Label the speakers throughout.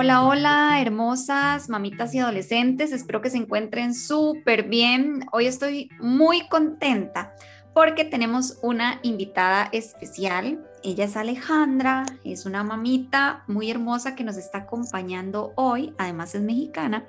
Speaker 1: Hola, hola, hermosas mamitas y adolescentes. Espero que se encuentren súper bien. Hoy estoy muy contenta porque tenemos una invitada especial. Ella es Alejandra, es una mamita muy hermosa que nos está acompañando hoy. Además es mexicana.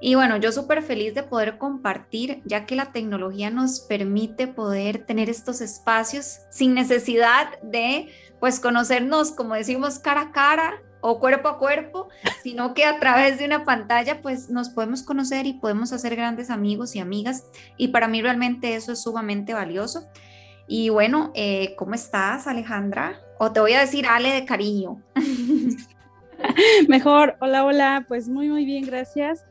Speaker 1: Y bueno, yo súper feliz de poder compartir, ya que la tecnología nos permite poder tener estos espacios sin necesidad de, pues, conocernos, como decimos, cara a cara o cuerpo a cuerpo, sino que a través de una pantalla, pues, nos podemos conocer y podemos hacer grandes amigos y amigas. Y para mí realmente eso es sumamente valioso. Y bueno, eh, ¿cómo estás, Alejandra? O te voy a decir Ale de cariño.
Speaker 2: Mejor, hola, hola, pues muy, muy bien, gracias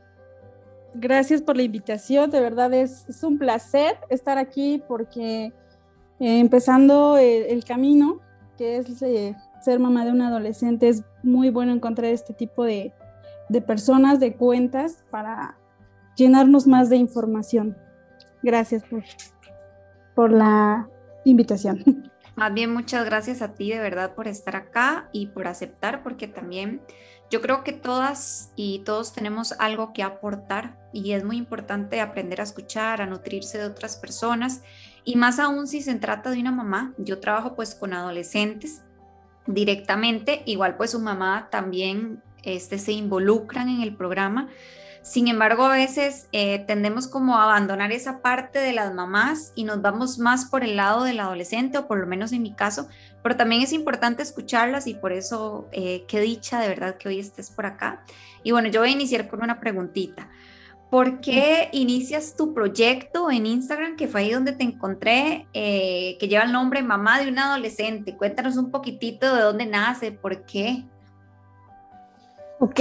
Speaker 2: gracias por la invitación, de verdad es, un placer estar aquí porque eh, empezando el, camino, que es eh, ser mamá de un adolescente, es muy bueno encontrar este tipo de, personas, de cuentas, para llenarnos más de información. Gracias por, por la invitación.
Speaker 1: Más bien, muchas gracias a ti de verdad por estar acá y por aceptar, porque también yo creo que todas y todos tenemos algo que aportar y es muy importante aprender a escuchar, a nutrirse de otras personas y más aún si se trata de una mamá. Yo trabajo pues con adolescentes directamente, igual pues su mamá también este, se involucran en el programa sin embargo, a veces eh, tendemos como a abandonar esa parte de las mamás y nos vamos más por el lado del adolescente, o por lo menos en mi caso, pero también es importante escucharlas y por eso eh, qué dicha de verdad que hoy estés por acá. Y bueno, yo voy a iniciar con una preguntita. ¿Por qué inicias tu proyecto en Instagram, que fue ahí donde te encontré, eh, que lleva el nombre Mamá de un Adolescente? Cuéntanos un poquitito de dónde nace, por qué.
Speaker 2: Ok,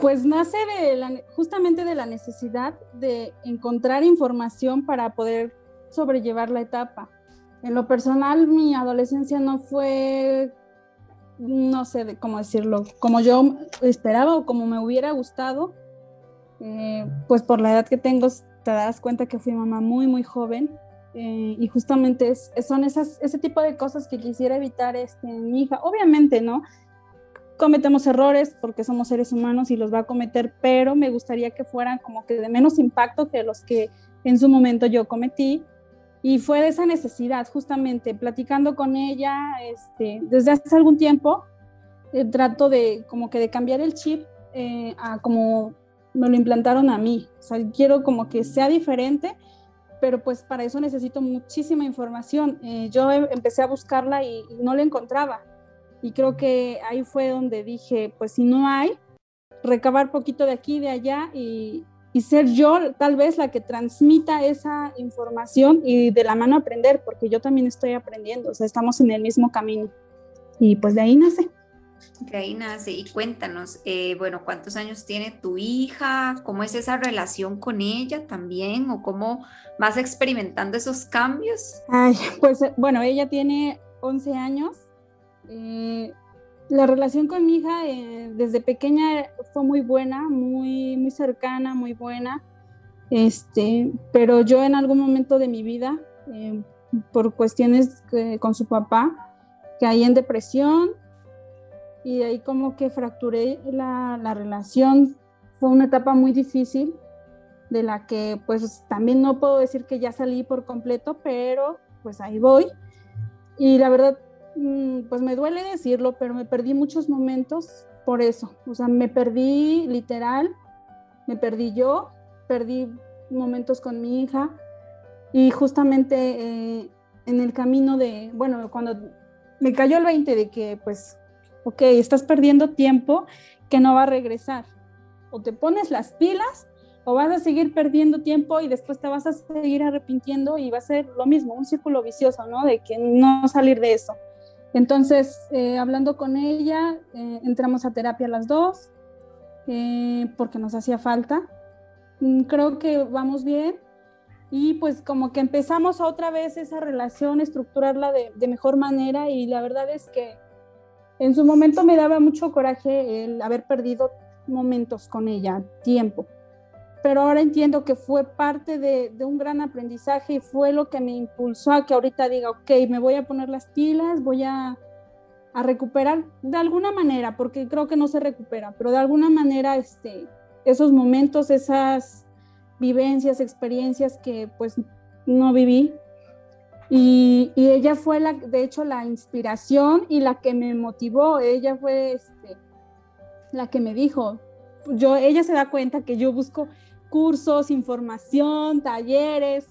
Speaker 2: pues nace de justamente de la necesidad de encontrar información para poder sobrellevar la etapa. En lo personal, mi adolescencia no fue, no sé cómo decirlo, como yo esperaba o como me hubiera gustado. Eh, pues por la edad que tengo, te das cuenta que fui mamá muy, muy joven. Eh, y justamente son esas, ese tipo de cosas que quisiera evitar este, en mi hija. Obviamente, ¿no? cometemos errores porque somos seres humanos y los va a cometer, pero me gustaría que fueran como que de menos impacto que los que en su momento yo cometí. Y fue de esa necesidad, justamente, platicando con ella este, desde hace algún tiempo, eh, trato de como que de cambiar el chip eh, a como me lo implantaron a mí. O sea, quiero como que sea diferente, pero pues para eso necesito muchísima información. Eh, yo em, empecé a buscarla y, no la encontraba. Y creo que ahí fue donde dije, pues si no hay, recabar poquito de aquí, de allá y, y ser yo tal vez la que transmita esa información y de la mano aprender, porque yo también estoy aprendiendo, o sea, estamos en el mismo camino. Y pues de ahí nace.
Speaker 1: Ahí nace. Y cuéntanos, eh, bueno, ¿cuántos años tiene tu hija? ¿Cómo es esa relación con ella también? ¿O cómo vas experimentando esos cambios?
Speaker 2: Ay, pues bueno, ella tiene 11 años eh, la relación con mi hija eh, desde pequeña fue muy buena, muy, muy cercana, muy buena. Este, pero yo en algún momento de mi vida, eh, por cuestiones con su papá, caí en depresión y de ahí como que fracturé la, la relación. Fue una etapa muy difícil de la que pues también no puedo decir que ya salí por completo, pero pues ahí voy. Y la verdad Mm, pues me duele decirlo, pero me perdí muchos momentos por eso. O sea, me perdí literal, me perdí yo, perdí momentos con mi hija y justamente eh, en el camino de, bueno, cuando me cayó el 20 de que pues, ok, estás perdiendo tiempo que no va a regresar. O te pones las pilas o vas a seguir perdiendo tiempo y después te vas a seguir arrepintiendo y va a ser lo mismo, un círculo vicioso, ¿no? De que no salir de eso. Entonces, eh, hablando con ella, eh, entramos a terapia las dos, eh, porque nos hacía falta. Mm, creo que vamos bien y pues como que empezamos otra vez esa relación, estructurarla de, de, mejor manera y la verdad es que en su momento me daba mucho coraje el haber perdido momentos con ella, tiempo pero ahora entiendo que fue parte de, un gran aprendizaje y fue lo que me impulsó a que ahorita diga, ok, me voy a poner las pilas, voy a, a recuperar de alguna manera, porque creo que no se recupera, pero de alguna manera este, esos momentos, esas vivencias, experiencias que pues no viví. Y, ella fue la, de hecho, la inspiración y la que me motivó. Ella fue este, la que me dijo, yo, ella se da cuenta que yo busco cursos, información, talleres.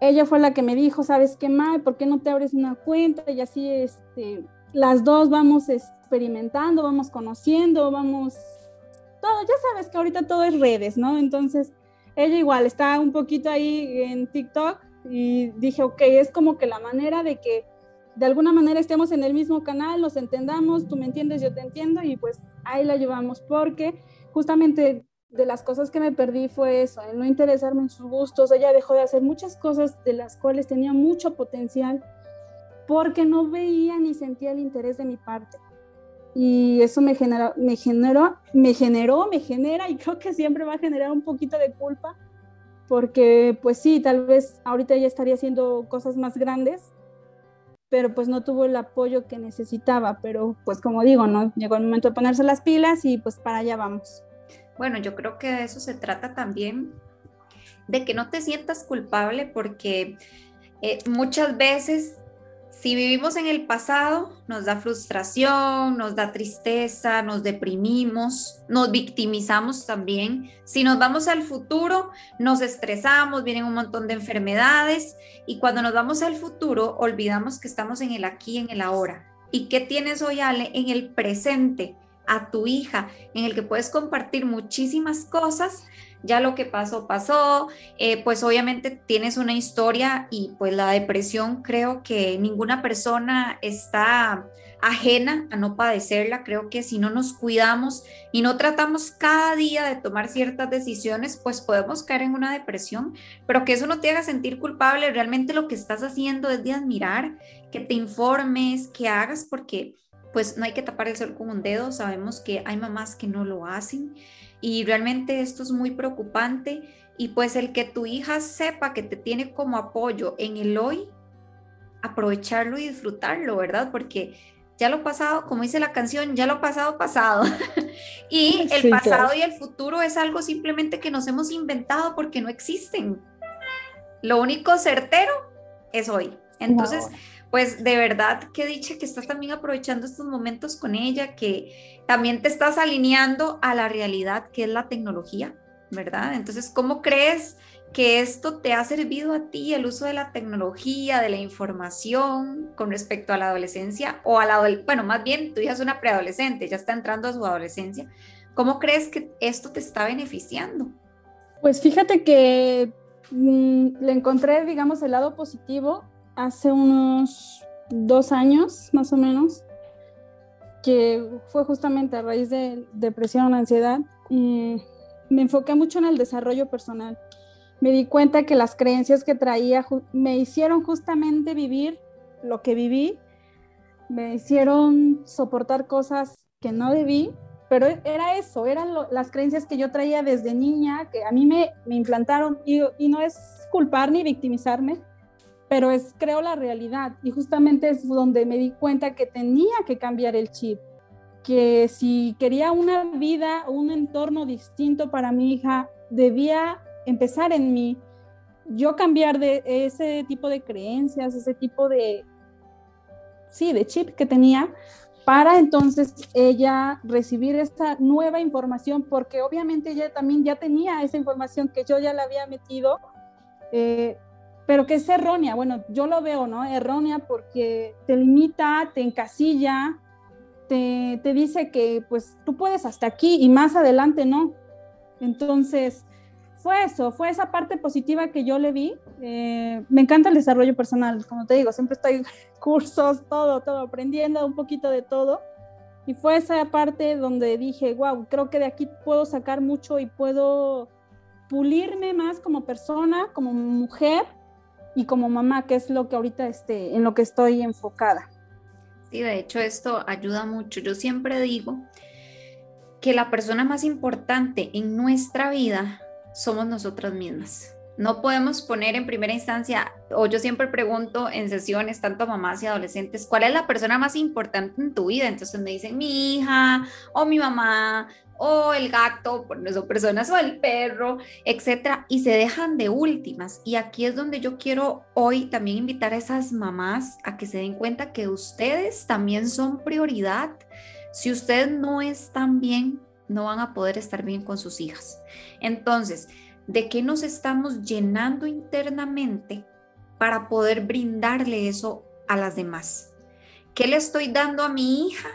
Speaker 2: Ella fue la que me dijo, ¿sabes qué, May? ¿Por qué no te abres una cuenta? Y así, este, las dos vamos experimentando, vamos conociendo, vamos todo, ya sabes que ahorita todo es redes, ¿no? Entonces, ella igual está un poquito ahí en TikTok y dije, ok, es como que la manera de que de alguna manera estemos en el mismo canal, nos entendamos, tú me entiendes, yo te entiendo y pues ahí la llevamos porque justamente de las cosas que me perdí fue eso, el no interesarme en sus gustos, ella dejó de hacer muchas cosas de las cuales tenía mucho potencial porque no veía ni sentía el interés de mi parte. Y eso me generó, me generó, me generó, me genera y creo que siempre va a generar un poquito de culpa porque pues sí, tal vez ahorita ya estaría haciendo cosas más grandes, pero pues no tuvo el apoyo que necesitaba, pero pues como digo, ¿no? Llegó el momento de ponerse las pilas y pues para allá vamos.
Speaker 1: Bueno, yo creo que de eso se trata también, de que no te sientas culpable porque eh, muchas veces si vivimos en el pasado, nos da frustración, nos da tristeza, nos deprimimos, nos victimizamos también. Si nos vamos al futuro, nos estresamos, vienen un montón de enfermedades y cuando nos vamos al futuro, olvidamos que estamos en el aquí, en el ahora. ¿Y qué tienes hoy, Ale? En el presente, a tu hija, en el que puedes compartir muchísimas cosas ya lo que pasó, pasó, eh, pues obviamente tienes una historia y pues la depresión creo que ninguna persona está ajena a no padecerla, creo que si no nos cuidamos y no tratamos cada día de tomar ciertas decisiones, pues podemos caer en una depresión, pero que eso no te haga sentir culpable, realmente lo que estás haciendo es de admirar, que te informes, que hagas, porque pues no hay que tapar el sol con un dedo, sabemos que hay mamás que no lo hacen y realmente esto es muy preocupante y pues el que tu hija sepa que te tiene como apoyo en el hoy, aprovecharlo y disfrutarlo, ¿verdad? Porque ya lo pasado, como dice la canción, ya lo pasado, pasado. y el pasado y el futuro es algo simplemente que nos hemos inventado porque no existen. Lo único certero es hoy. Entonces, pues de verdad que dicha que estás también aprovechando estos momentos con ella, que también te estás alineando a la realidad que es la tecnología, ¿verdad? Entonces, ¿cómo crees que esto te ha servido a ti, el uso de la tecnología, de la información con respecto a la adolescencia o a la, bueno, más bien tu hija es una preadolescente, ya está entrando a su adolescencia. ¿Cómo crees que esto te está beneficiando?
Speaker 2: Pues fíjate que mm, le encontré, digamos, el lado positivo hace unos dos años más o menos, que fue justamente a raíz de depresión, ansiedad, me enfoqué mucho en el desarrollo personal. Me di cuenta que las creencias que traía me hicieron justamente vivir lo que viví, me hicieron soportar cosas que no debí, pero era eso, eran las creencias que yo traía desde niña, que a mí me, me implantaron, y, y no es culpar ni victimizarme, pero es creo la realidad y justamente es donde me di cuenta que tenía que cambiar el chip, que si quería una vida, un entorno distinto para mi hija, debía empezar en mí, yo cambiar de ese tipo de creencias, ese tipo de, sí, de chip que tenía, para entonces ella recibir esta nueva información, porque obviamente ella también ya tenía esa información que yo ya la había metido. Eh, pero que es errónea. Bueno, yo lo veo, ¿no? Errónea porque te limita, te encasilla, te, te, dice que pues tú puedes hasta aquí y más adelante no. Entonces, fue eso, fue esa parte positiva que yo le vi. Eh, me encanta el desarrollo personal, como te digo, siempre estoy cursos, todo, todo, aprendiendo un poquito de todo. Y fue esa parte donde dije, wow, creo que de aquí puedo sacar mucho y puedo pulirme más como persona, como mujer y como mamá, que es lo que ahorita este, en lo que estoy enfocada.
Speaker 1: Sí, de hecho esto ayuda mucho. Yo siempre digo que la persona más importante en nuestra vida somos nosotras mismas. No podemos poner en primera instancia o yo siempre pregunto en sesiones, tanto mamás y adolescentes, ¿cuál es la persona más importante en tu vida? Entonces me dicen mi hija o mi mamá o el gato, por no son personas, o el perro, etcétera, y se dejan de últimas. Y aquí es donde yo quiero hoy también invitar a esas mamás a que se den cuenta que ustedes también son prioridad. Si ustedes no están bien, no van a poder estar bien con sus hijas. Entonces, ¿de qué nos estamos llenando internamente para poder brindarle eso a las demás? ¿Qué le estoy dando a mi hija?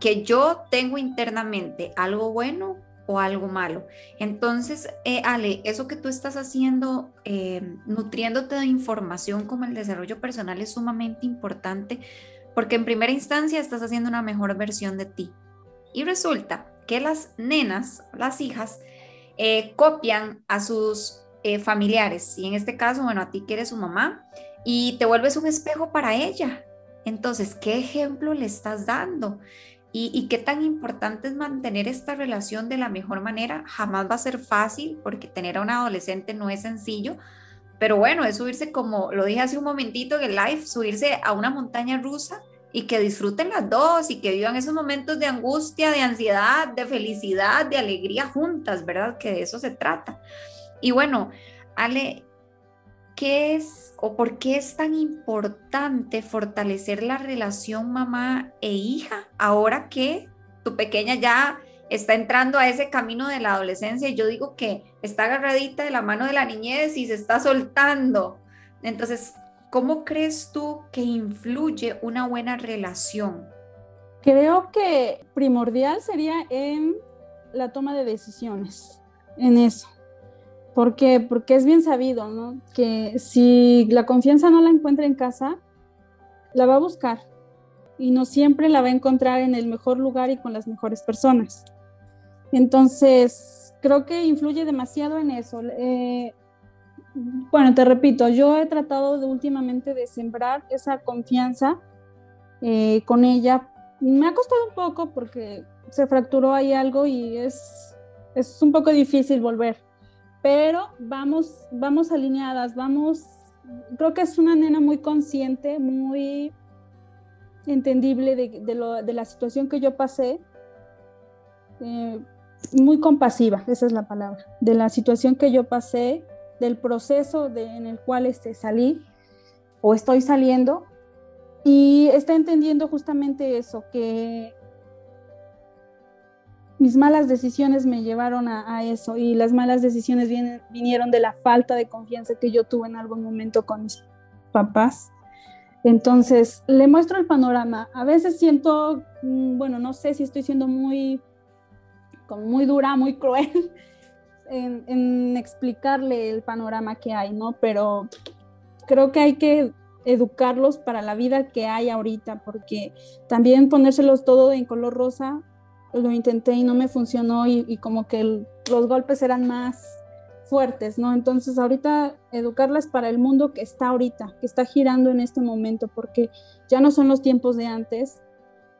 Speaker 1: Que yo tengo internamente algo bueno o algo malo. Entonces, eh, Ale, eso que tú estás haciendo, eh, nutriéndote de información como el desarrollo personal es sumamente importante porque en primera instancia estás haciendo una mejor versión de ti. Y resulta que las nenas, las hijas, eh, copian a sus eh, familiares. Y en este caso, bueno, a ti que eres su mamá y te vuelves un espejo para ella. Entonces, ¿qué ejemplo le estás dando? Y, y, qué tan importante es mantener esta relación de la mejor manera. Jamás va a ser fácil porque tener a un adolescente no es sencillo, pero bueno, es subirse como lo dije hace un momentito en el live, subirse a una montaña rusa y que disfruten las dos y que vivan esos momentos de angustia, de ansiedad, de felicidad, de alegría juntas, ¿verdad? Que de eso se trata. Y bueno, Ale, ¿qué es o por qué es tan importante fortalecer la relación mamá e hija ahora que tu pequeña ya está entrando a ese camino de la adolescencia y yo digo que está agarradita de la mano de la niñez y se está soltando? Entonces, ¿Cómo crees tú que influye una buena relación?
Speaker 2: Creo que primordial sería en la toma de decisiones, en eso. ¿Por qué? Porque es bien sabido, ¿no? Que si la confianza no la encuentra en casa, la va a buscar y no siempre la va a encontrar en el mejor lugar y con las mejores personas. Entonces, creo que influye demasiado en eso. Eh, bueno, te repito, yo he tratado últimamente de sembrar esa confianza eh, con ella. Me ha costado un poco porque se fracturó ahí algo y es, es un poco difícil volver, pero vamos, vamos alineadas, vamos, creo que es una nena muy consciente, muy entendible de, de, la situación que yo pasé, eh, muy compasiva, esa es la palabra, de la situación que yo pasé del proceso en el cual este, salí o estoy saliendo y está entendiendo justamente eso, que mis malas decisiones me llevaron a, eso y las malas decisiones vinieron de la falta de confianza que yo tuve en algún momento con mis papás. Entonces, le muestro el panorama. A veces siento, mm, bueno, no sé si estoy siendo muy, como muy dura, muy cruel, en, explicarle el panorama que hay, ¿no? Pero creo que hay que educarlos para la vida que hay ahorita, porque también ponérselos todo en color rosa, lo intenté y no me funcionó y, como que los golpes eran más fuertes, ¿no? Entonces ahorita educarlas para el mundo que está ahorita, que está girando en este momento, porque ya no son los tiempos de antes,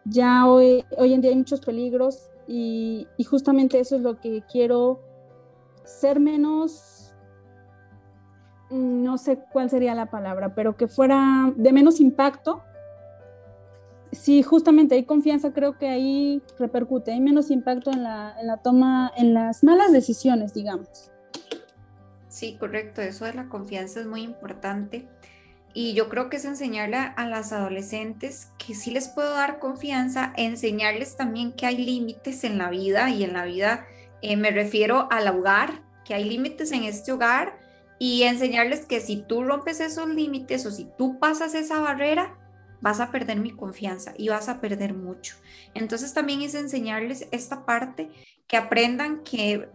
Speaker 2: ya hoy, en día hay muchos peligros y, y justamente eso es lo que quiero ser menos, no sé cuál sería la palabra, pero que fuera de menos impacto. Si justamente hay confianza, creo que ahí repercute, hay menos impacto en la, en la toma, en las malas decisiones, digamos.
Speaker 1: Sí, correcto, eso de la confianza es muy importante. Y yo creo que es enseñarle a las adolescentes que sí les puedo dar confianza, enseñarles también que hay límites en la vida y en la vida eh, me refiero al hogar, que hay límites en este hogar y enseñarles que si tú rompes esos límites o si tú pasas esa barrera, vas a perder mi confianza y vas a perder mucho. Entonces también es enseñarles esta parte, que aprendan que,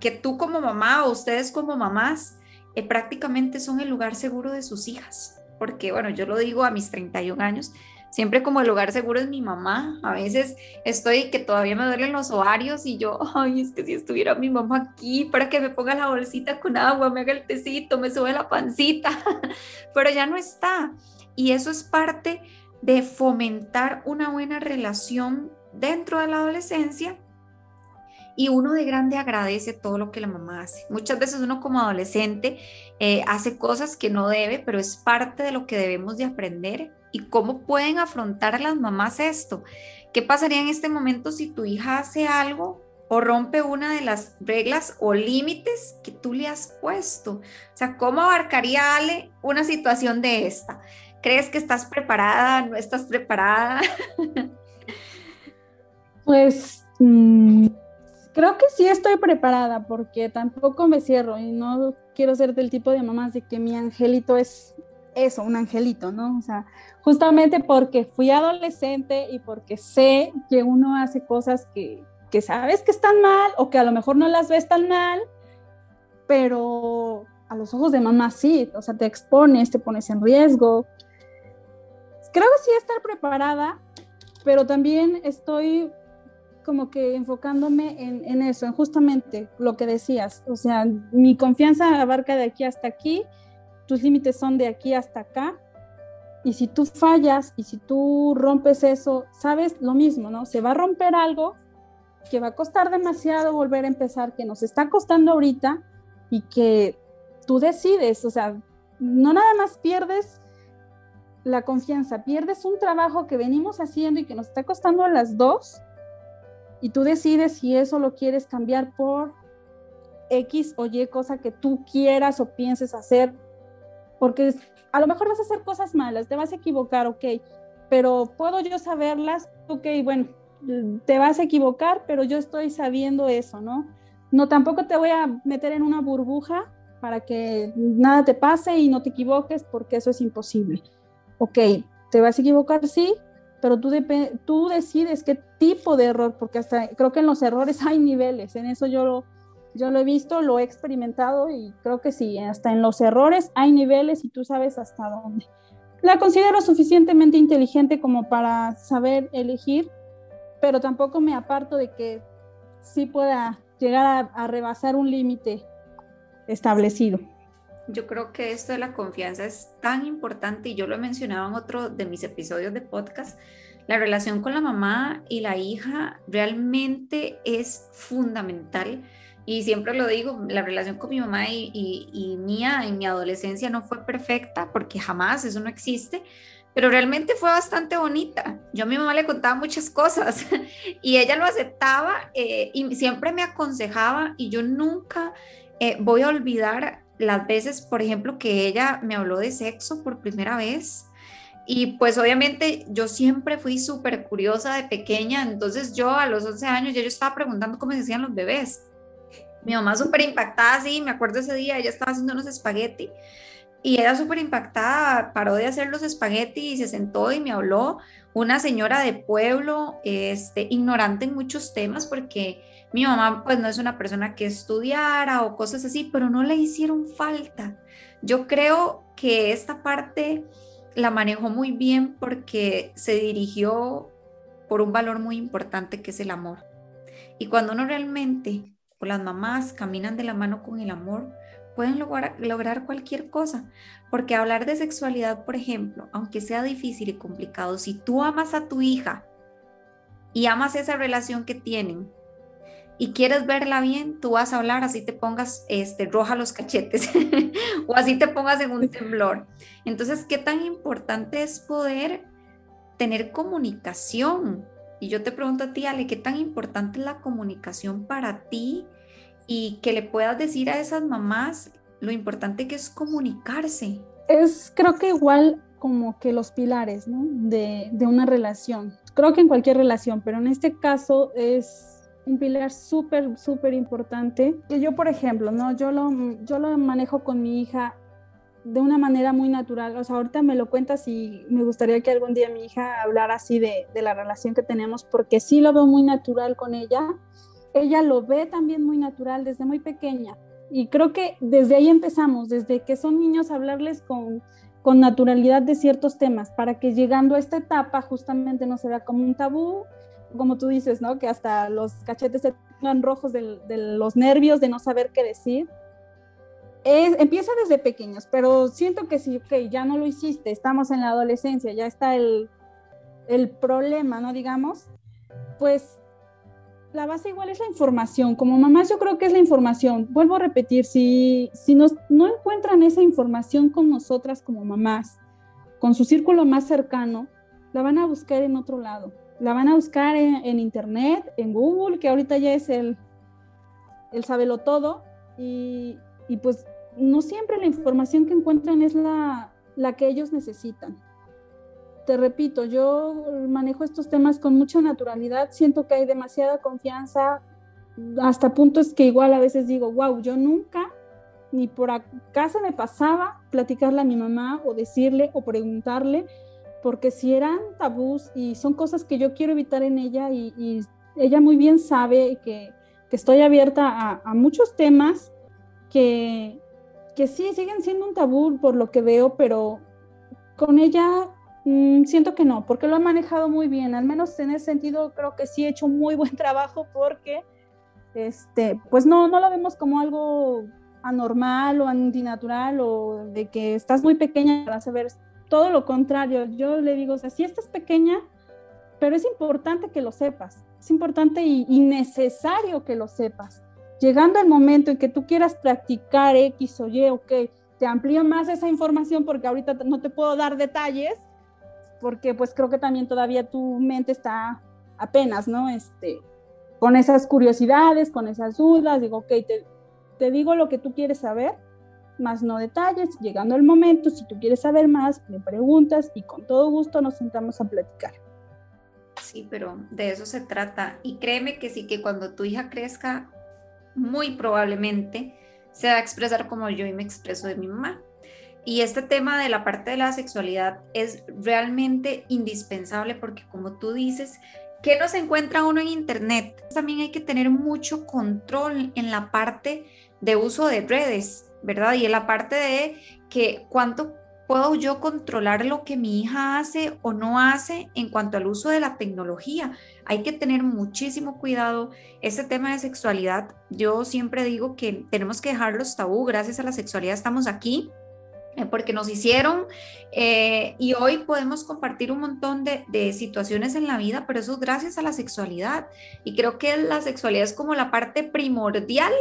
Speaker 1: que tú como mamá o ustedes como mamás eh, prácticamente son el lugar seguro de sus hijas. Porque bueno, yo lo digo a mis 31 años, siempre como el lugar seguro es mi mamá. A veces estoy que todavía me duelen los ovarios y yo, ay, es que si estuviera mi mamá aquí para que me ponga la bolsita con agua, me haga el tecito, me sube la pancita, pero ya no está. Y eso es parte de fomentar una buena relación dentro de la adolescencia y uno de grande agradece todo lo que la mamá hace. Muchas veces uno como adolescente eh, hace cosas que no debe, pero es parte de lo que debemos de aprender. ¿Y cómo pueden afrontar las mamás esto? ¿Qué pasaría en este momento si tu hija hace algo o rompe una de las reglas o límites que tú le has puesto? O sea, ¿cómo abarcaría Ale una situación de esta? ¿Crees que estás preparada? ¿No estás preparada?
Speaker 2: pues mm, creo que sí estoy preparada porque tampoco me cierro y no quiero ser del tipo de mamás de que mi angelito es eso, un angelito, ¿no? O sea, justamente porque fui adolescente y porque sé que uno hace cosas que, que sabes que están mal o que a lo mejor no las ves tan mal, pero a los ojos de mamá sí, o sea, te expones, te pones en riesgo. Creo que sí estar preparada, pero también estoy como que enfocándome en, en, eso, en justamente lo que decías, o sea, mi confianza abarca de aquí hasta aquí, tus límites son de aquí hasta acá, y si tú fallas y si tú rompes eso, sabes lo mismo, ¿no? Se va a romper algo que va a costar demasiado volver a empezar, que nos está costando ahorita y que tú decides, o sea, no nada más pierdes la confianza, pierdes un trabajo que venimos haciendo y que nos está costando a las dos y tú decides si eso lo quieres cambiar por X o Y cosa que tú quieras o pienses hacer, porque a lo mejor vas a hacer cosas malas, te vas a equivocar, ok, pero puedo yo saberlas, ok, bueno, te vas a equivocar, pero yo estoy sabiendo eso, ¿no? No, tampoco te voy a meter en una burbuja para que nada te pase y no te equivoques, porque eso es imposible. Ok, te vas a equivocar, sí, pero tú, tú decides qué tipo de error, porque hasta creo que en los errores hay niveles, en eso yo lo, yo lo he visto, lo he experimentado y creo que sí, hasta en los errores hay niveles y tú sabes hasta dónde. La considero suficientemente inteligente como para saber elegir pero tampoco me aparto de que sí pueda llegar a, rebasar un límite establecido.
Speaker 1: Yo creo que esto de la confianza es tan importante y yo lo he mencionado en otro de mis episodios de podcast. La relación con la mamá y la hija realmente es fundamental y siempre lo digo, la relación con mi mamá y, y mía en mi adolescencia no fue perfecta porque jamás eso no existe, pero realmente fue bastante bonita. Yo a mi mamá le contaba muchas cosas y ella lo aceptaba eh, y siempre me aconsejaba y yo nunca eh, voy a olvidar las veces, por ejemplo, que ella me habló de sexo por primera vez. Y pues obviamente yo siempre fui súper curiosa de pequeña, entonces yo a los 11 años ya yo estaba preguntando cómo se hacían los bebés. Mi mamá súper impactada, sí, me acuerdo ese día, ella estaba haciendo unos espagueti y ella súper impactada, paró de hacer los espaguetis y se sentó y me habló una señora de pueblo, este, ignorante en muchos temas, porque mi mamá pues no es una persona que estudiara o cosas así, pero no le hicieron falta. Yo creo que esta parte la manejó muy bien porque se dirigió por un valor muy importante que es el amor. Y cuando uno realmente, o las mamás caminan de la mano con el amor, pueden lograr, lograr cualquier cosa. Porque hablar de sexualidad, por ejemplo, aunque sea difícil y complicado, si tú amas a tu hija y amas esa relación que tienen y quieres verla bien, tú vas a hablar así te pongas este, roja los cachetes o así te pongas en un temblor. Entonces, ¿qué tan importante es poder tener comunicación? Y yo te pregunto a ti, Ale, ¿qué tan importante es la comunicación para ti? y que le puedas decir a esas mamás lo importante que es comunicarse.
Speaker 2: Es creo que igual como que los pilares ¿no? de, de una relación. Creo que en cualquier relación, pero en este caso es un pilar súper, súper importante. Yo, por ejemplo, ¿no? yo, lo, yo lo manejo con mi hija de una manera muy natural. O sea, ahorita me lo cuentas y me gustaría que algún día mi hija hablara así de, de la relación que tenemos, porque sí lo veo muy natural con ella ella lo ve también muy natural desde muy pequeña. Y creo que desde ahí empezamos, desde que son niños, hablarles con, con naturalidad de ciertos temas, para que llegando a esta etapa justamente no se vea como un tabú, como tú dices, ¿no? Que hasta los cachetes se pongan rojos de, los nervios, de no saber qué decir. empieza desde pequeños, pero siento que sí, ok, ya no lo hiciste, estamos en la adolescencia, ya está el, el problema, ¿no? Digamos, pues la base igual es la información. Como mamás yo creo que es la información. Vuelvo a repetir, si, si nos, no encuentran esa información con nosotras como mamás, con su círculo más cercano, la van a buscar en otro lado. La van a buscar en, internet, en Google, que ahorita ya es el, el sabelo todo. Y, y, pues no siempre la información que encuentran es la, la que ellos necesitan. Te repito, yo manejo estos temas con mucha naturalidad, siento que hay demasiada confianza, hasta puntos que igual a veces digo, wow, yo nunca ni por acá se me pasaba platicarle a mi mamá o decirle o preguntarle, porque si eran tabús y son cosas que yo quiero evitar en ella y, ella muy bien sabe que, estoy abierta a, a, muchos temas que, que sí siguen siendo un tabú por lo que veo, pero con ella Mm, siento que no, porque lo ha manejado muy bien, al menos en ese sentido creo que sí he hecho muy buen trabajo porque, este, pues no, no lo vemos como algo anormal o antinatural o de que estás muy pequeña para saber todo lo contrario. Yo le digo, o sea, sí estás pequeña, pero es importante que lo sepas, es importante y, y necesario que lo sepas. Llegando el momento en que tú quieras practicar X o Y, ok, te amplío más esa información porque ahorita no te puedo dar detalles, porque pues creo que también todavía tu mente está apenas, ¿no? Este, con esas curiosidades, con esas dudas, digo, ok, te, te digo lo que tú quieres saber, más no detalles, llegando el momento, si tú quieres saber más, me preguntas y con todo gusto nos sentamos a platicar.
Speaker 1: Sí, pero de eso se trata. Y créeme que sí, que cuando tu hija crezca, muy probablemente se va a expresar como yo y me expreso de mi mamá. Y este tema de la parte de la sexualidad es realmente indispensable porque como tú dices, ¿qué nos encuentra uno en Internet? También hay que tener mucho control en la parte de uso de redes, ¿verdad? Y en la parte de que cuánto puedo yo controlar lo que mi hija hace o no hace en cuanto al uso de la tecnología. Hay que tener muchísimo cuidado. Este tema de sexualidad, yo siempre digo que tenemos que dejar los tabú. Gracias a la sexualidad estamos aquí eh, porque nos hicieron eh, y hoy podemos compartir un montón de, situaciones en la vida, pero eso es gracias a la sexualidad. Y creo que la sexualidad es como la parte primordial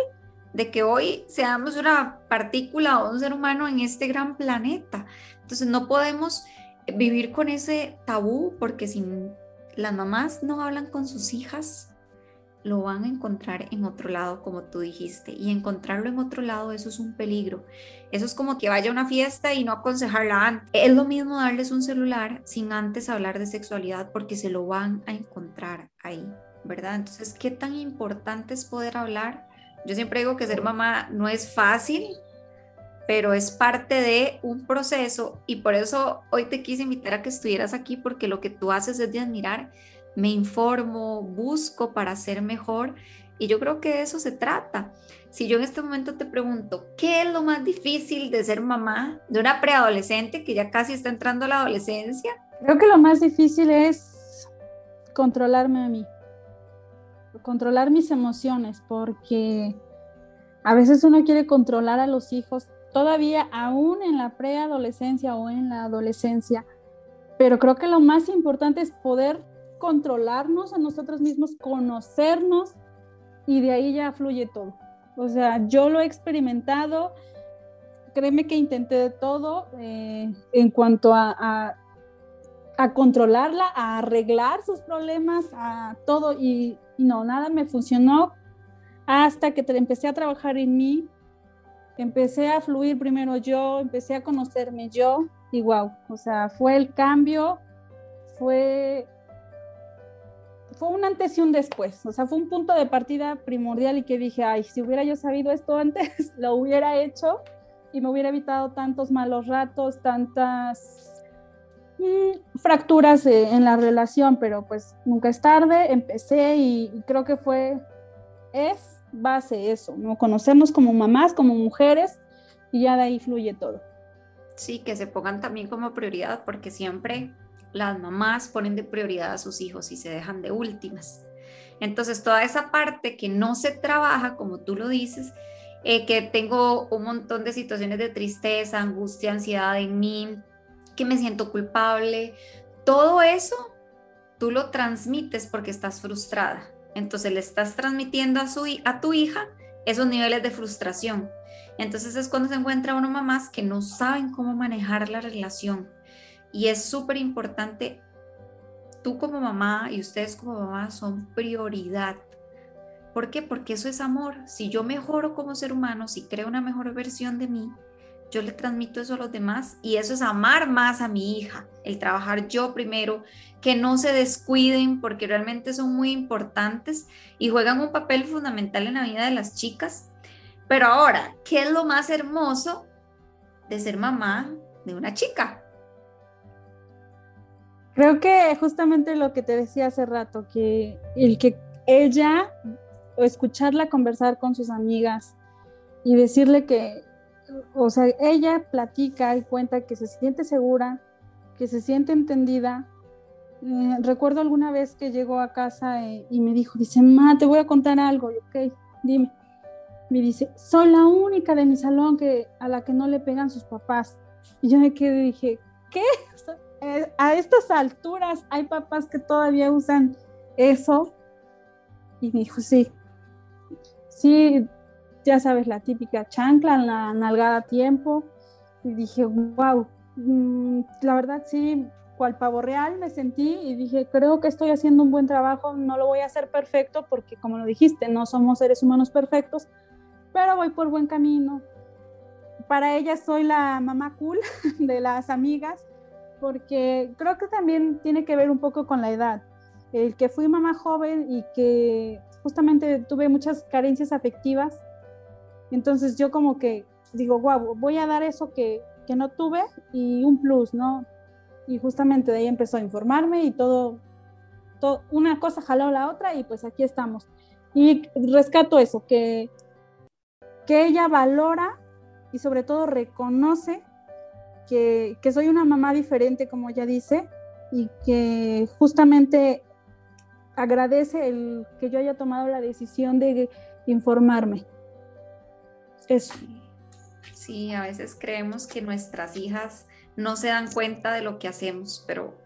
Speaker 1: de que hoy seamos una partícula o un ser humano en este gran planeta. Entonces no podemos vivir con ese tabú porque si las mamás no hablan con sus hijas, lo van a encontrar en otro lado, como tú dijiste. Y encontrarlo en otro lado, eso es un peligro. Eso es como que vaya a una fiesta y no aconsejarla antes. Es lo mismo darles un celular sin antes hablar de sexualidad porque se lo van a encontrar ahí, ¿verdad? Entonces, ¿qué tan importante es poder hablar? Yo siempre digo que ser mamá no es fácil, pero es parte de un proceso y por eso hoy te quise invitar a que estuvieras aquí porque lo que tú haces es de admirar me informo, busco para ser mejor y yo creo que de eso se trata. Si yo en este momento te pregunto, ¿qué es lo más difícil de ser mamá de una preadolescente que ya casi está entrando a la adolescencia?
Speaker 2: Creo que lo más difícil es controlarme a mí, controlar mis emociones, porque a veces uno quiere controlar a los hijos todavía aún en la preadolescencia o en la adolescencia, pero creo que lo más importante es poder controlarnos a nosotros mismos, conocernos y de ahí ya fluye todo. O sea, yo lo he experimentado, créeme que intenté de todo eh, en cuanto a, a, a, controlarla, a arreglar sus problemas, a todo. Y, no, nada me funcionó hasta que te, empecé a trabajar en mí, empecé a fluir primero yo, empecé a conocerme yo y wow, o sea, fue el cambio, fue fue un antes y un después, o sea, fue un punto de partida primordial y que dije, ay, si hubiera yo sabido esto antes, lo hubiera hecho y me hubiera evitado tantos malos ratos, tantas fracturas en la relación, pero pues nunca es tarde, empecé y, creo que fue, es base eso, ¿no? Conocernos como mamás, como mujeres y ya de ahí fluye todo.
Speaker 1: Sí, que se pongan también como prioridad porque siempre las mamás ponen de prioridad a sus hijos y se dejan de últimas. Entonces, toda esa parte que no se trabaja, como tú lo dices, eh, que tengo un montón de situaciones de tristeza, angustia, ansiedad en mí, me siento culpable, todo eso tú lo transmites porque estás frustrada. Entonces le estás transmitiendo a, su, a tu hija esos niveles de frustración. Entonces es cuando se encuentra uno mamás que no saben cómo manejar la relación. Y es súper importante, tú como mamá y ustedes como mamá son prioridad. ¿Por qué? Porque eso es amor. Si yo mejoro como ser humano, si creo una mejor versión de mí, yo le transmito eso a los demás y eso es amar más a mi hija, el trabajar yo primero, que no se descuiden porque realmente son muy importantes y juegan un papel fundamental en la vida de las chicas. Pero ahora, ¿qué es lo más hermoso de ser mamá de una chica?
Speaker 2: Creo que justamente lo que te decía hace rato, que el que ella o escucharla conversar con sus amigas y decirle que o sea, ella platica y cuenta que se siente segura, que se siente entendida. Eh, recuerdo alguna vez que llegó a casa eh, y me dijo, dice, ma, te voy a contar algo. Ok, dime. Me dice, soy la única de mi salón que, a la que no le pegan sus papás. Y yo me quedé y dije, ¿qué? Eh, a estas alturas hay papás que todavía usan eso. Y me dijo, sí, sí, ya sabes, la típica chancla, la nalgada a tiempo. Y dije, wow, mm, la verdad sí, cual pavo real me sentí y dije, creo que estoy haciendo un buen trabajo, no lo voy a hacer perfecto porque como lo dijiste, no somos seres humanos perfectos, pero voy por buen camino. Para ella soy la mamá cool de las amigas porque creo que también tiene que ver un poco con la edad. El que fui mamá joven y que justamente tuve muchas carencias afectivas, entonces yo como que digo, wow, voy a dar eso que, que no tuve y un plus, ¿no? Y justamente de ahí empezó a informarme y todo, todo, una cosa jaló la otra y pues aquí estamos. Y rescato eso, que, que ella valora y sobre todo reconoce que, que soy una mamá diferente, como ella dice, y que justamente agradece el que yo haya tomado la decisión de informarme. Eso.
Speaker 1: Sí, a veces creemos que nuestras hijas no se dan cuenta de lo que hacemos, pero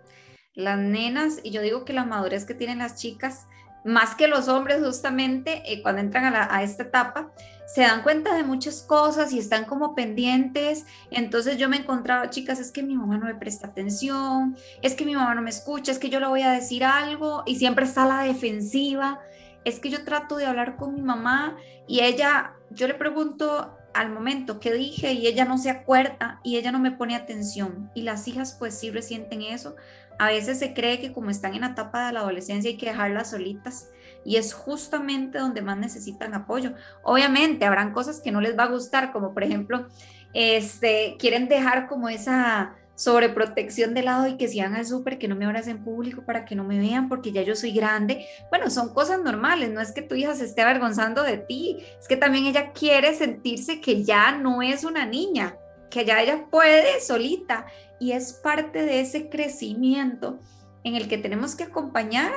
Speaker 1: las nenas, y yo digo que la madurez que tienen las chicas, más que los hombres justamente, eh, cuando entran a, esta etapa, se dan cuenta de muchas cosas y están como pendientes. Entonces yo me encontraba, chicas, es que mi mamá no me presta atención, es que mi mamá no me escucha, es que yo le voy a decir algo y siempre está a la defensiva. Es que yo trato de hablar con mi mamá y ella yo le pregunto al momento que dije y ella no se acuerda y ella no me pone atención. Y las hijas pues sí resienten eso. A veces se cree que como están en la etapa de la adolescencia hay que dejarlas solitas y es justamente donde más necesitan apoyo. Obviamente habrán cosas que no les va a gustar, como por ejemplo, este, quieren dejar como esa sobreprotección de lado y que si al súper que no me en público para que no me vean porque ya yo soy grande. Bueno, son cosas normales, no es que tu hija se esté avergonzando de ti, es que también ella quiere sentirse que ya no es una niña, que ya ella puede solita y es parte de ese crecimiento en el que tenemos que acompañar,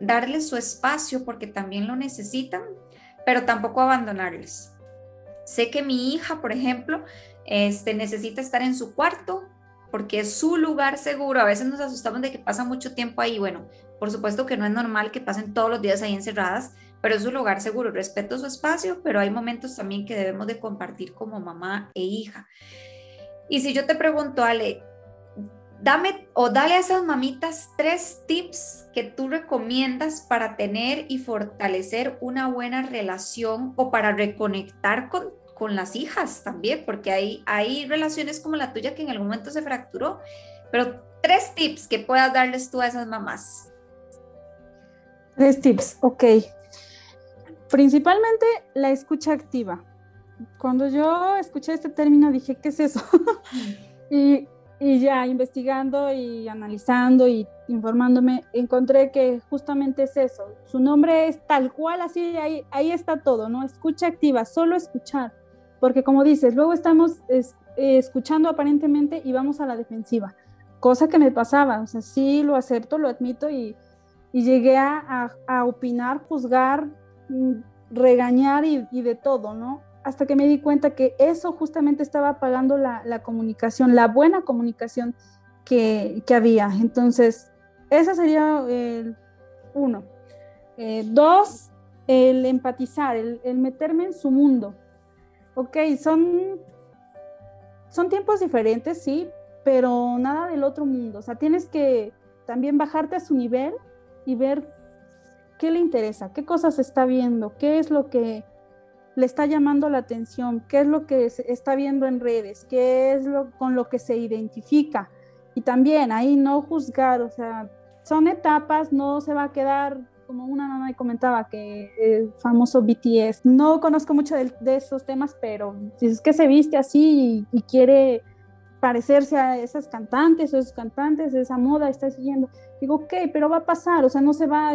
Speaker 1: darles su espacio porque también lo necesitan, pero tampoco abandonarles. Sé que mi hija, por ejemplo, este, necesita estar en su cuarto, porque es su lugar seguro. A veces nos asustamos de que pasa mucho tiempo ahí. Bueno, por supuesto que no es normal que pasen todos los días ahí encerradas, pero es su lugar seguro. Respeto su espacio, pero hay momentos también que debemos de compartir como mamá e hija. Y si yo te pregunto, Ale, dame o dale a esas mamitas tres tips que tú recomiendas para tener y fortalecer una buena relación o para reconectar con con las hijas también, porque hay, hay relaciones como la tuya que en algún momento se fracturó. Pero tres tips que puedas darles tú a esas mamás.
Speaker 2: Tres tips, ok. Principalmente la escucha activa. Cuando yo escuché este término dije, ¿qué es eso? y, y ya investigando y analizando y informándome, encontré que justamente es eso. Su nombre es tal cual, así, ahí, ahí está todo, ¿no? Escucha activa, solo escuchar porque como dices, luego estamos eh, escuchando aparentemente y vamos a la defensiva, cosa que me pasaba, o sea, sí lo acepto, lo admito y, llegué a, opinar, juzgar, mm, regañar y, de todo, ¿no? Hasta que me di cuenta que eso justamente estaba apagando la, comunicación, la buena comunicación que, había. Entonces, esa sería uno. Eh, dos, el empatizar, el, meterme en su mundo. Ok, son, son tiempos diferentes, sí, pero nada del otro mundo. O sea, tienes que también bajarte a su nivel y ver qué le interesa, qué cosas está viendo, qué es lo que le está llamando la atención, qué es lo que está viendo en redes, qué es lo con lo que se identifica. Y también ahí no juzgar, o sea, son etapas, no se va a quedar como una mamá me comentaba que el famoso BTS, no conozco mucho de, esos temas, pero si es que se viste así y, quiere parecerse a esas cantantes o esos cantantes, esa moda está siguiendo, digo, ok, pero va a pasar, o sea, no se va,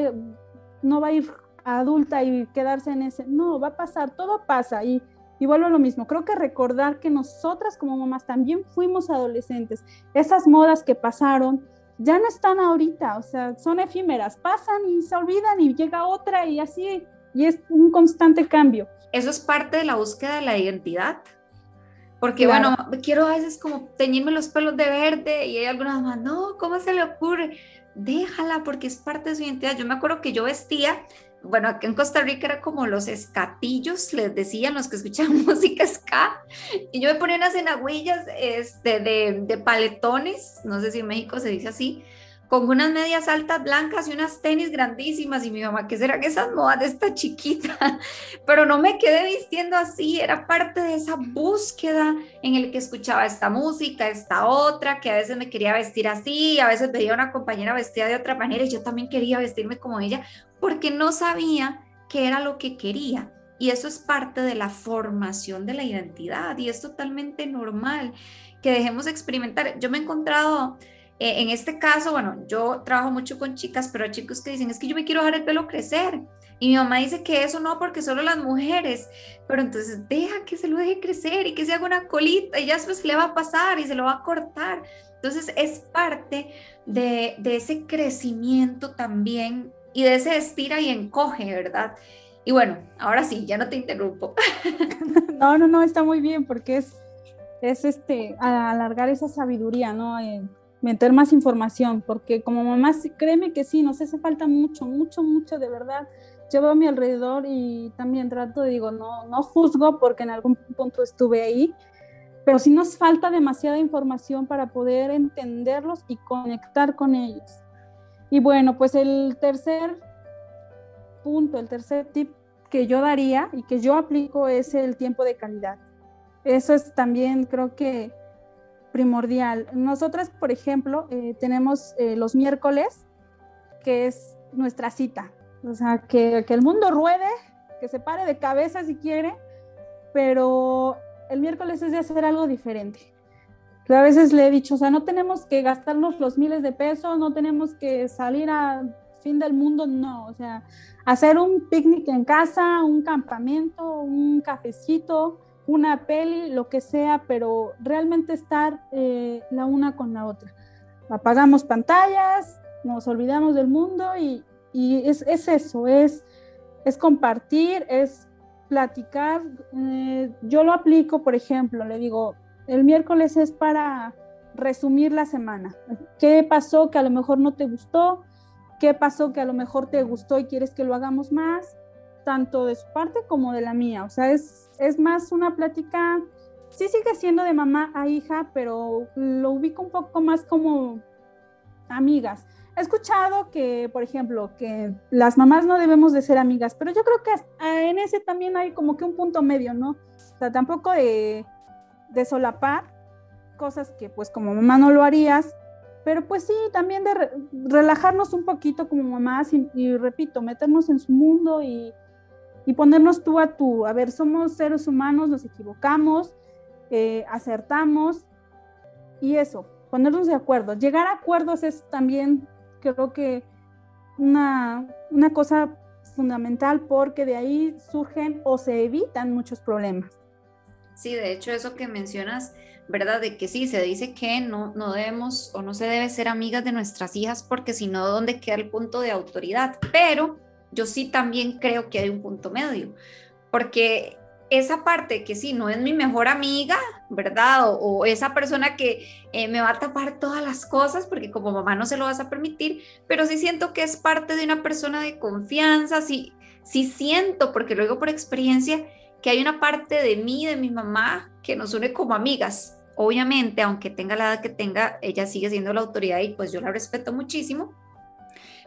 Speaker 2: no va a ir adulta y quedarse en ese, no, va a pasar, todo pasa y, y vuelvo a lo mismo, creo que recordar que nosotras como mamás también fuimos adolescentes, esas modas que pasaron ya no están ahorita, o sea, son efímeras, pasan y se olvidan y llega otra y así, y es un constante cambio.
Speaker 1: Eso es parte de la búsqueda de la identidad. Porque bueno, quiero a veces como teñirme los pelos de verde y hay algunas más, no, ¿cómo se le ocurre? Déjala porque es parte de su identidad. Yo me acuerdo que yo vestía bueno, aquí en Costa Rica era como los escatillos, les decían los que escuchaban música ska, y yo me ponía unas enagüillas este, de, de paletones, no sé si en México se dice así, con unas medias altas blancas y unas tenis grandísimas. Y mi mamá, ¿qué será que esas modas de esta chiquita? Pero no me quedé vistiendo así, era parte de esa búsqueda en el que escuchaba esta música, esta otra, que a veces me quería vestir así, a veces veía una compañera vestida de otra manera y yo también quería vestirme como ella, porque no sabía qué era lo que quería. Y eso es parte de la formación de la identidad y es totalmente normal que dejemos experimentar. Yo me he encontrado eh, en este caso, bueno, yo trabajo mucho con chicas, pero chicos que dicen, es que yo me quiero dejar el pelo crecer. Y mi mamá dice que eso no, porque solo las mujeres. Pero entonces deja que se lo deje crecer y que se haga una colita y ya después le va a pasar y se lo va a cortar. Entonces es parte de, de ese crecimiento también y de ese estira y encoge, ¿verdad? Y bueno, ahora sí, ya no te interrumpo.
Speaker 2: No, no, no, está muy bien porque es, es este, alargar esa sabiduría, ¿no? Eh, meter más información, porque como mamá, créeme que sí, nos hace falta mucho, mucho, mucho de verdad. Yo veo a mi alrededor y también trato, digo, no, no juzgo porque en algún punto estuve ahí, pero sí nos falta demasiada información para poder entenderlos y conectar con ellos. Y bueno, pues el tercer punto, el tercer tip que yo daría y que yo aplico es el tiempo de calidad. Eso es también, creo que primordial. Nosotras, por ejemplo, eh, tenemos eh, los miércoles, que es nuestra cita. O sea, que, el mundo ruede, que se pare de cabeza si quiere, pero el miércoles es de hacer algo diferente. a veces le he dicho, o sea, no tenemos que gastarnos los miles de pesos, no tenemos que salir a fin del mundo, no. O sea, hacer un picnic en casa, un campamento, un cafecito, una peli, lo que sea, pero realmente estar eh, la una con la otra. Apagamos pantallas, nos olvidamos del mundo y, es, eso, es, es compartir, es platicar. Eh, yo lo aplico, por ejemplo, le digo, el miércoles es para resumir la semana. ¿Qué pasó que a lo mejor no te gustó? ¿Qué pasó que a lo mejor te gustó y quieres que lo hagamos más? Tanto de su parte como de la mía. O sea, es, es más una plática, sí sigue siendo de mamá a hija, pero lo ubico un poco más como amigas. He escuchado que, por ejemplo, que las mamás no debemos de ser amigas, pero yo creo que en ese también hay como que un punto medio, ¿no? O sea, tampoco de, de solapar cosas que pues como mamá no lo harías, pero pues sí, también de relajarnos un poquito como mamás y, repito, meternos en su mundo y, y ponernos tú a tú. A ver, somos seres humanos, nos equivocamos, eh, acertamos y eso, ponernos de acuerdo. Llegar a acuerdos es también, creo que, una, una cosa fundamental porque de ahí surgen o se evitan muchos problemas.
Speaker 1: Sí, de hecho, eso que mencionas, ¿verdad? De que sí, se dice que no, no debemos o no se debe ser amigas de nuestras hijas porque si no, ¿dónde queda el punto de autoridad? Pero yo sí también creo que hay un punto medio, porque esa parte que sí, no es mi mejor amiga, ¿verdad? O, esa persona que eh, me va a tapar todas las cosas, porque como mamá no se lo vas a permitir, pero sí siento que es parte de una persona de confianza, sí, sí siento, porque luego por experiencia, que hay una parte de mí, de mi mamá, que nos une como amigas. Obviamente, aunque tenga la edad que tenga, ella sigue siendo la autoridad y pues yo la respeto muchísimo.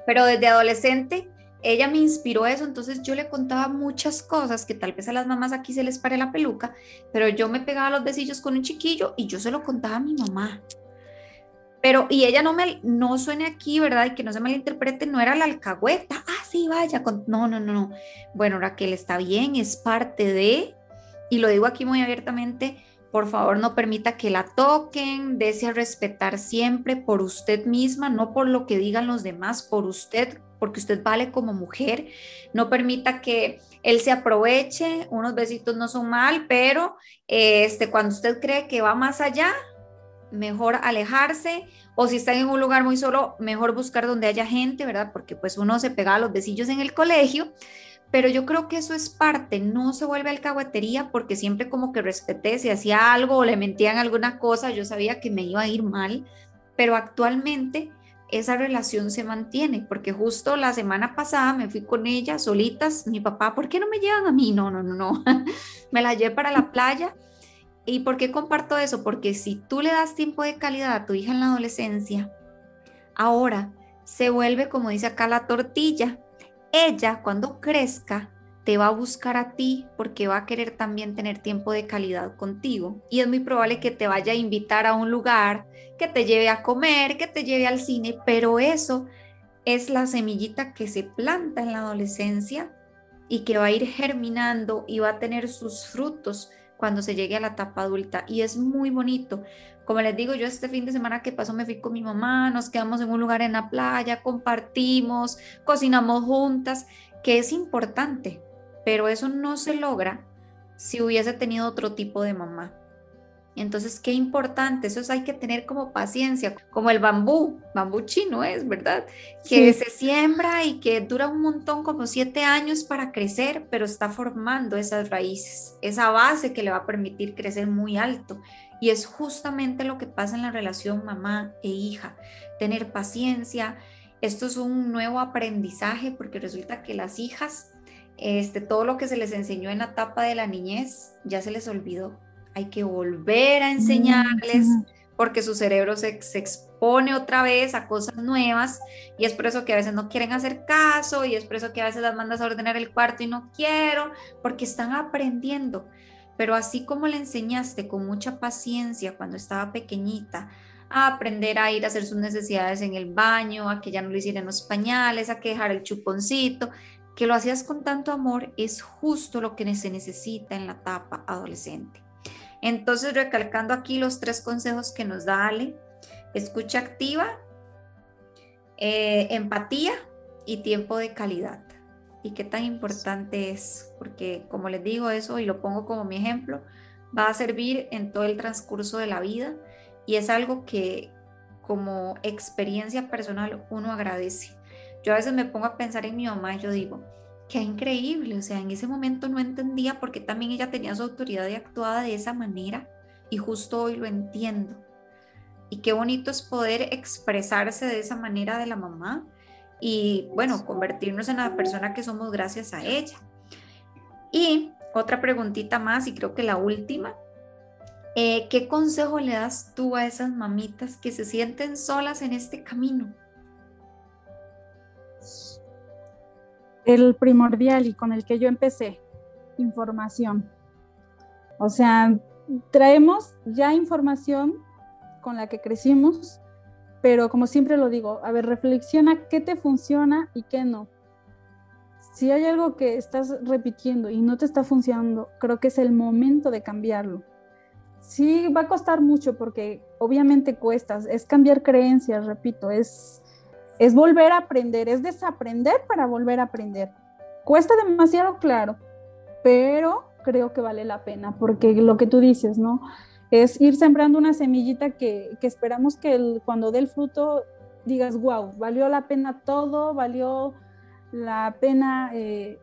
Speaker 1: Pero desde adolescente ella me inspiró eso, entonces yo le contaba muchas cosas que tal vez a las mamás aquí se les pare la peluca, pero yo me pegaba los besillos con un chiquillo y yo se lo contaba a mi mamá. Pero, y ella no me, no suene aquí, ¿verdad? Y que no se malinterprete, no era la alcahueta, ah, sí, vaya, con... no, no, no, no. Bueno, Raquel, está bien, es parte de, y lo digo aquí muy abiertamente, por favor no permita que la toquen, desea respetar siempre por usted misma, no por lo que digan los demás, por usted porque usted vale como mujer. No permita que él se aproveche. Unos besitos no son mal, pero este, cuando usted cree que va más allá, mejor alejarse. O si están en un lugar muy solo, mejor buscar donde haya gente, ¿verdad? Porque pues uno se pega los besillos en el colegio. Pero yo creo que eso es parte, no se vuelve alcahuetería porque siempre como que respeté, si hacía algo o le mentían alguna cosa, yo sabía que me iba a ir mal, pero actualmente esa relación se mantiene, porque justo la semana pasada me fui con ella solitas, mi papá, ¿por qué no me llevan a mí? No, no, no, no, me la llevé para la playa. ¿Y por qué comparto eso? Porque si tú le das tiempo de calidad a tu hija en la adolescencia, ahora se vuelve, como dice acá, la tortilla. Ella, cuando crezca, te va a buscar a ti porque va a querer también tener tiempo de calidad contigo. Y es muy probable que te vaya a invitar a un lugar, que te lleve a comer, que te lleve al cine, pero eso es la semillita que se planta en la adolescencia y que va a ir germinando y va a tener sus frutos cuando se llegue a la etapa adulta. Y es muy bonito. Como les digo, yo este fin de semana que pasó me fui con mi mamá, nos quedamos en un lugar en la playa, compartimos, cocinamos juntas, que es importante pero eso no se logra si hubiese tenido otro tipo de mamá. Entonces, qué importante, eso hay que tener como paciencia, como el bambú, bambú chino es, ¿verdad? Que se siembra y que dura un montón, como siete años para crecer, pero está formando esas raíces, esa base que le va a permitir crecer muy alto. Y es justamente lo que pasa en la relación mamá e hija, tener paciencia. Esto es un nuevo aprendizaje porque resulta que las hijas este, todo lo que se les enseñó en la etapa de la niñez ya se les olvidó. Hay que volver a enseñarles porque su cerebro se, se, expone otra vez a cosas nuevas y es por eso que a veces no quieren hacer caso y es por eso que a veces las mandas a ordenar el cuarto y no quiero, porque están aprendiendo. Pero así como le enseñaste con mucha paciencia cuando estaba pequeñita a aprender a ir a hacer sus necesidades en el baño, a que ya no le hicieran los pañales, a que dejar el chuponcito, que lo hacías con tanto amor es justo lo que se necesita en la etapa adolescente. Entonces, recalcando aquí los tres consejos que nos da Ale, escucha activa, eh, empatía y tiempo de calidad. Y qué tan importante es, porque como les digo eso y lo pongo como mi ejemplo, va a servir en todo el transcurso de la vida y es algo que como experiencia personal uno agradece yo a veces me pongo a pensar en mi mamá y yo digo, qué increíble, o sea, en ese momento no entendía por qué también ella tenía su autoridad y actuaba de esa manera y justo hoy lo entiendo. Y qué bonito es poder expresarse de esa manera de la mamá y bueno, convertirnos en la persona que somos gracias a ella. Y otra preguntita más y creo que la última. Eh, ¿Qué consejo le das tú a esas mamitas que se sienten solas en este camino?
Speaker 2: El primordial y con el que yo empecé, información. O sea, traemos ya información con la que crecimos, pero como siempre lo digo, a ver, reflexiona qué te funciona y qué no. Si hay algo que estás repitiendo y no te está funcionando, creo que es el momento de cambiarlo. Sí, va a costar mucho porque obviamente cuesta, es cambiar creencias, repito, es es volver a aprender, es desaprender para volver a aprender. Cuesta demasiado, claro, pero creo que vale la pena, porque lo que tú dices, ¿no? Es ir sembrando una semillita que, esperamos que cuando dé el fruto digas, wow, valió la pena todo, valió la pena eh,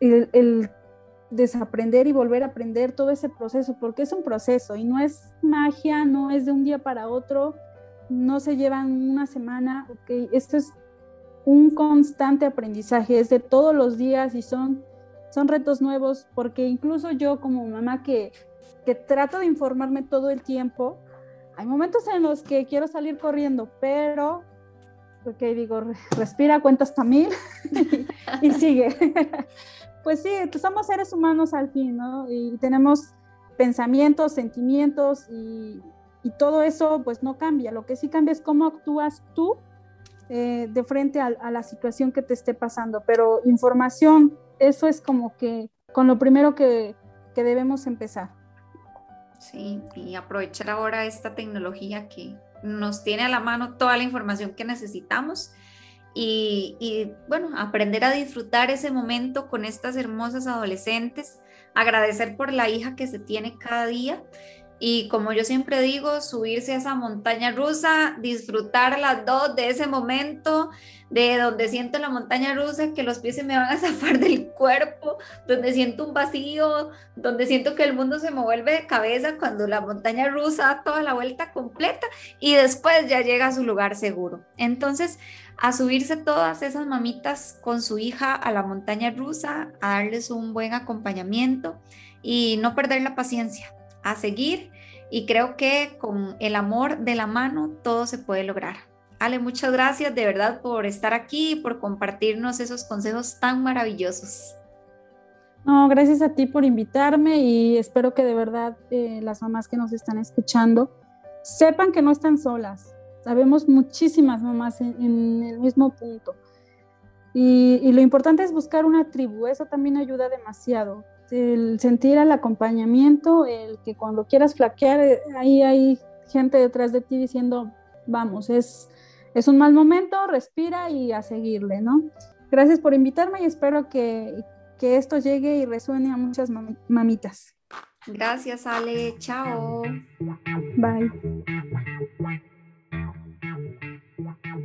Speaker 2: el, desaprender y volver a aprender todo ese proceso, porque es un proceso y no es magia, no es de un día para otro, no se llevan una semana, ok, esto es un constante aprendizaje, es de todos los días y son, son retos nuevos, porque incluso yo como mamá que, que trato de informarme todo el tiempo, hay momentos en los que quiero salir corriendo, pero, ok, digo, respira, cuenta hasta mil y, sigue. pues sí, somos seres humanos al fin, ¿no? Y tenemos pensamientos, sentimientos y, y todo eso pues no cambia. Lo que sí cambia es cómo actúas tú eh, de frente a, la situación que te esté pasando. Pero información, eso es como que con lo primero que, que debemos empezar.
Speaker 1: Sí, y aprovechar ahora esta tecnología que nos tiene a la mano toda la información que necesitamos. Y, y, bueno, aprender a disfrutar ese momento con estas hermosas adolescentes, agradecer por la hija que se tiene cada día y como yo siempre digo, subirse a esa montaña rusa, disfrutar las dos de ese momento, de donde siento la montaña rusa, que los pies se me van a zafar del cuerpo, donde siento un vacío, donde siento que el mundo se me vuelve de cabeza cuando la montaña rusa da toda la vuelta completa y después ya llega a su lugar seguro. Entonces, a subirse todas esas mamitas con su hija a la montaña rusa, a darles un buen acompañamiento y no perder la paciencia a seguir y creo que con el amor de la mano todo se puede lograr. Ale, muchas gracias de verdad por estar aquí y por compartirnos esos consejos tan maravillosos.
Speaker 2: No, gracias a ti por invitarme y espero que de verdad eh, las mamás que nos están escuchando sepan que no están solas. Sabemos muchísimas mamás en, el mismo punto. Y, y, lo importante es buscar una tribu, eso también ayuda demasiado el sentir el acompañamiento, el que cuando quieras flaquear, eh, ahí hay gente detrás de ti diciendo, vamos, es, es un mal momento, respira y a seguirle, ¿no? Gracias por invitarme y espero que, que esto llegue y resuene a muchas mamitas.
Speaker 1: Gracias, Ale. Chao.
Speaker 2: Bye.